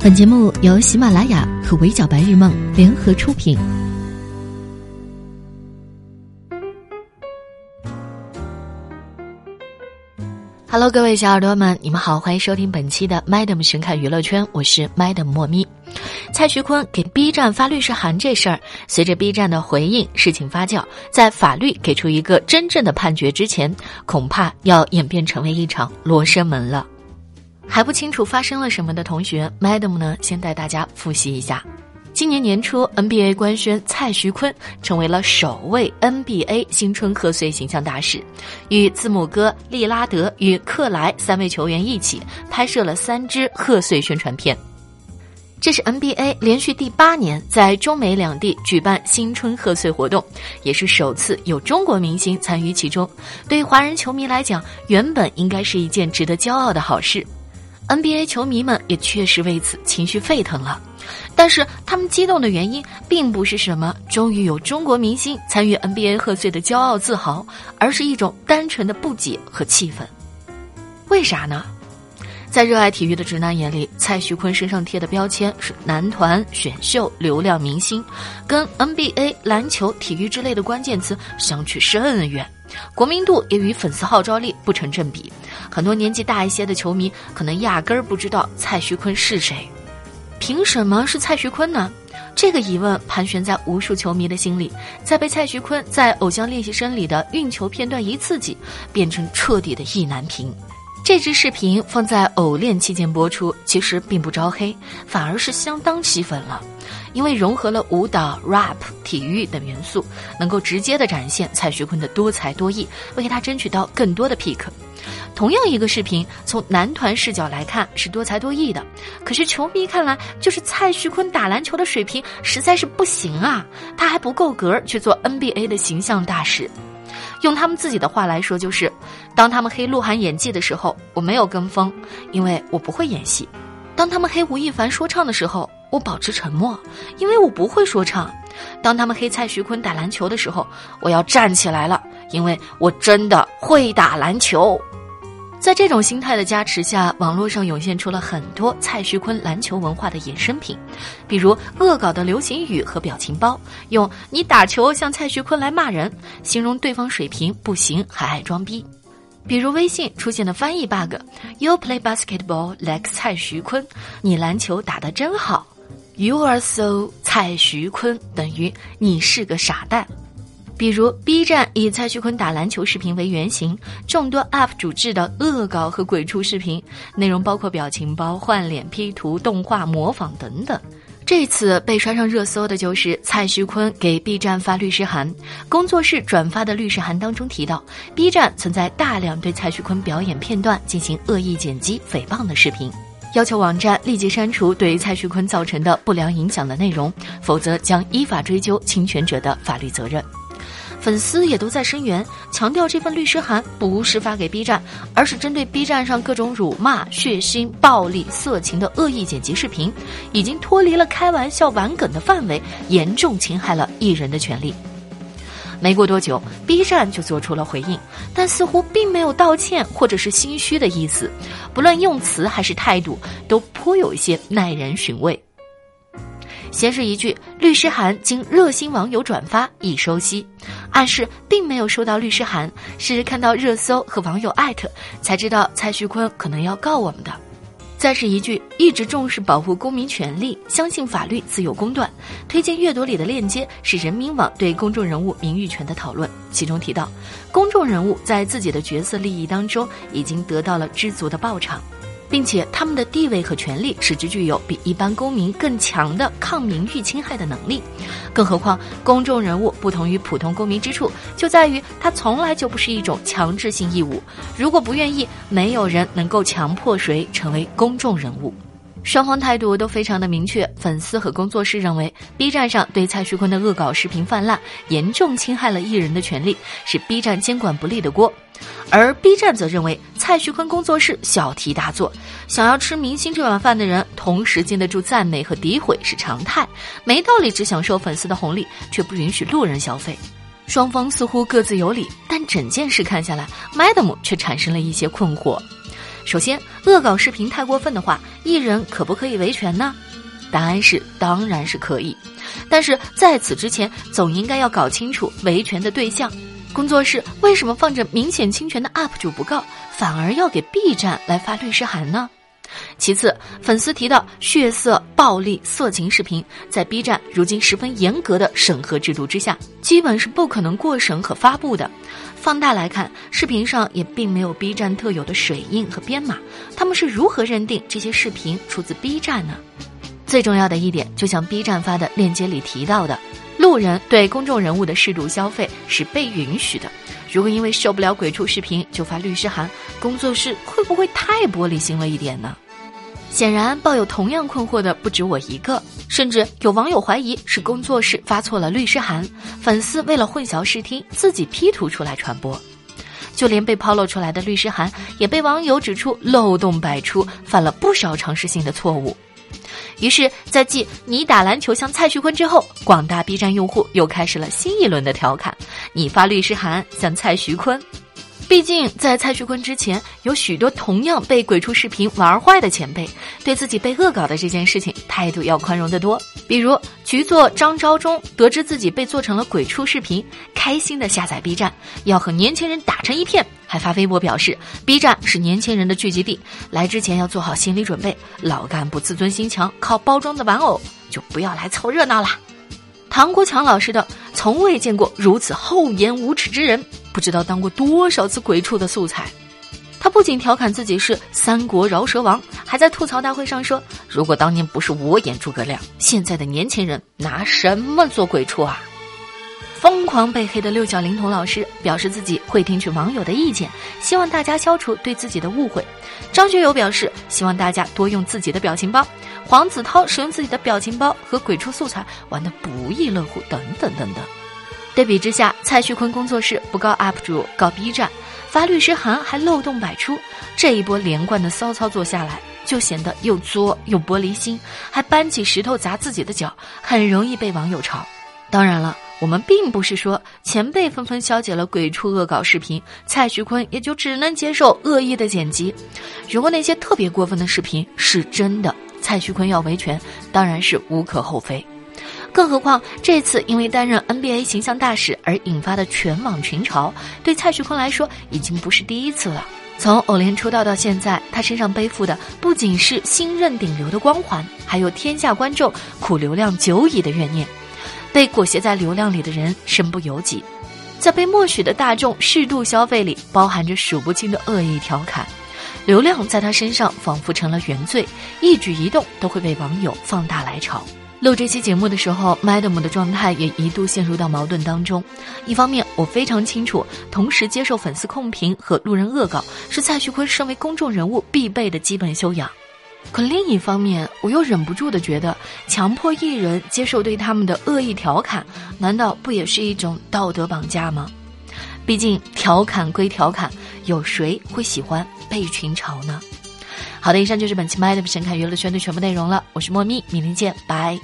本节目由喜马拉雅和围剿白日梦联合出品。Hello，各位小耳朵们，你们好，欢迎收听本期的 Madam 神看娱乐圈，我是 Madam 莫咪。蔡徐坤给 B 站发律师函这事儿，随着 B 站的回应，事情发酵，在法律给出一个真正的判决之前，恐怕要演变成为一场罗生门了。还不清楚发生了什么的同学，Madam 呢，先带大家复习一下。今年年初，NBA 官宣蔡徐坤成为了首位 NBA 新春贺岁形象大使，与字母哥、利拉德与克莱三位球员一起拍摄了三支贺岁宣传片。这是 NBA 连续第八年在中美两地举办新春贺岁活动，也是首次有中国明星参与其中。对华人球迷来讲，原本应该是一件值得骄傲的好事。NBA 球迷们也确实为此情绪沸腾了，但是他们激动的原因并不是什么终于有中国明星参与 NBA 贺岁的骄傲自豪，而是一种单纯的不解和气愤。为啥呢？在热爱体育的直男眼里，蔡徐坤身上贴的标签是男团、选秀、流量明星，跟 NBA、篮球、体育之类的关键词相去甚远。国民度也与粉丝号召力不成正比，很多年纪大一些的球迷可能压根儿不知道蔡徐坤是谁。凭什么是蔡徐坤呢？这个疑问盘旋在无数球迷的心里，在被蔡徐坤在《偶像练习生》里的运球片段一刺激，变成彻底的意难平。这支视频放在偶练期间播出，其实并不招黑，反而是相当吸粉了。因为融合了舞蹈、rap、体育等元素，能够直接的展现蔡徐坤的多才多艺，为他争取到更多的 pick。同样一个视频，从男团视角来看是多才多艺的，可是球迷看来就是蔡徐坤打篮球的水平实在是不行啊，他还不够格去做 NBA 的形象大使。用他们自己的话来说，就是当他们黑鹿晗演技的时候，我没有跟风，因为我不会演戏；当他们黑吴亦凡说唱的时候。我保持沉默，因为我不会说唱。当他们黑蔡徐坤打篮球的时候，我要站起来了，因为我真的会打篮球。在这种心态的加持下，网络上涌现出了很多蔡徐坤篮球文化的衍生品，比如恶搞的流行语和表情包，用“你打球像蔡徐坤”来骂人，形容对方水平不行还爱装逼。比如微信出现的翻译 bug，You play basketball like 蔡徐坤，你篮球打得真好。You are so 蔡徐坤等于你是个傻蛋。比如 B 站以蔡徐坤打篮球视频为原型，众多 UP 主制的恶搞和鬼畜视频，内容包括表情包、换脸、P 图、动画模仿等等。这次被刷上热搜的就是蔡徐坤给 B 站发律师函，工作室转发的律师函当中提到，B 站存在大量对蔡徐坤表演片段进行恶意剪辑、诽谤的视频。要求网站立即删除对蔡徐坤造成的不良影响的内容，否则将依法追究侵权者的法律责任。粉丝也都在声援，强调这份律师函不是发给 B 站，而是针对 B 站上各种辱骂、血腥、暴力、色情的恶意剪辑视频，已经脱离了开玩笑玩梗的范围，严重侵害了艺人的权利。没过多久，B 站就做出了回应，但似乎并没有道歉或者是心虚的意思，不论用词还是态度，都颇有一些耐人寻味。先是一句律师函经热心网友转发已收悉，暗示并没有收到律师函，是看到热搜和网友艾特才知道蔡徐坤可能要告我们的。再是一句，一直重视保护公民权利，相信法律自有公断。推荐阅读里的链接是人民网对公众人物名誉权的讨论，其中提到，公众人物在自己的角色利益当中已经得到了知足的报偿。并且他们的地位和权利使之具有比一般公民更强的抗名誉侵害的能力，更何况公众人物不同于普通公民之处就在于他从来就不是一种强制性义务，如果不愿意，没有人能够强迫谁成为公众人物。双方态度都非常的明确，粉丝和工作室认为 B 站上对蔡徐坤的恶搞视频泛滥，严重侵害了艺人的权利，是 B 站监管不力的锅。而 B 站则认为蔡徐坤工作室小题大做，想要吃明星这碗饭的人，同时经得住赞美和诋毁是常态，没道理只享受粉丝的红利，却不允许路人消费。双方似乎各自有理，但整件事看下来，Madam 却产生了一些困惑。首先，恶搞视频太过分的话，艺人可不可以维权呢？答案是，当然是可以。但是在此之前，总应该要搞清楚维权的对象。工作室为什么放着明显侵权的 UP 主不告，反而要给 B 站来发律师函呢？其次，粉丝提到血色、暴力、色情视频，在 B 站如今十分严格的审核制度之下，基本是不可能过审和发布的。放大来看，视频上也并没有 B 站特有的水印和编码，他们是如何认定这些视频出自 B 站呢？最重要的一点，就像 B 站发的链接里提到的，路人对公众人物的适度消费是被允许的。如果因为受不了鬼畜视频就发律师函，工作室会不会太玻璃心了一点呢？显然，抱有同样困惑的不止我一个，甚至有网友怀疑是工作室发错了律师函，粉丝为了混淆视听自己 P 图出来传播。就连被抛露出来的律师函也被网友指出漏洞百出，犯了不少常识性的错误。于是，在继你打篮球像蔡徐坤之后，广大 B 站用户又开始了新一轮的调侃：你发律师函像蔡徐坤。毕竟，在蔡徐坤之前，有许多同样被鬼畜视频玩坏的前辈，对自己被恶搞的这件事情态度要宽容得多。比如，局座张昭忠得知自己被做成了鬼畜视频，开心的下载 B 站，要和年轻人打成一片，还发微博表示 B 站是年轻人的聚集地，来之前要做好心理准备。老干部自尊心强，靠包装的玩偶就不要来凑热闹啦。唐国强老师的从未见过如此厚颜无耻之人。不知道当过多少次鬼畜的素材，他不仅调侃自己是三国饶舌王，还在吐槽大会上说：“如果当年不是我演诸葛亮，现在的年轻人拿什么做鬼畜啊？”疯狂被黑的六小龄童老师表示自己会听取网友的意见，希望大家消除对自己的误会。张学友表示希望大家多用自己的表情包。黄子韬使用自己的表情包和鬼畜素材玩得不亦乐乎，等等等等。对比之下，蔡徐坤工作室不告 UP 主，告 B 站，发律师函还漏洞百出，这一波连贯的骚操作下来，就显得又作又玻璃心，还搬起石头砸自己的脚，很容易被网友嘲。当然了，我们并不是说前辈纷纷消解了鬼畜恶搞视频，蔡徐坤也就只能接受恶意的剪辑。如果那些特别过分的视频是真的，蔡徐坤要维权，当然是无可厚非。更何况，这次因为担任 NBA 形象大使而引发的全网群嘲，对蔡徐坤来说已经不是第一次了。从偶联出道到现在，他身上背负的不仅是新任顶流的光环，还有天下观众苦流量久矣的怨念。被裹挟在流量里的人身不由己，在被默许的大众适度消费里，包含着数不清的恶意调侃。流量在他身上仿佛成了原罪，一举一动都会被网友放大来炒。录这期节目的时候，Madam 的状态也一度陷入到矛盾当中。一方面，我非常清楚，同时接受粉丝控评和路人恶搞是蔡徐坤身为公众人物必备的基本修养；可另一方面，我又忍不住的觉得，强迫艺人接受对他们的恶意调侃，难道不也是一种道德绑架吗？毕竟，调侃归调侃，有谁会喜欢被群嘲呢？好的，以上就是本期《麦的神侃娱乐圈的全部内容了。我是莫咪，明天见，拜。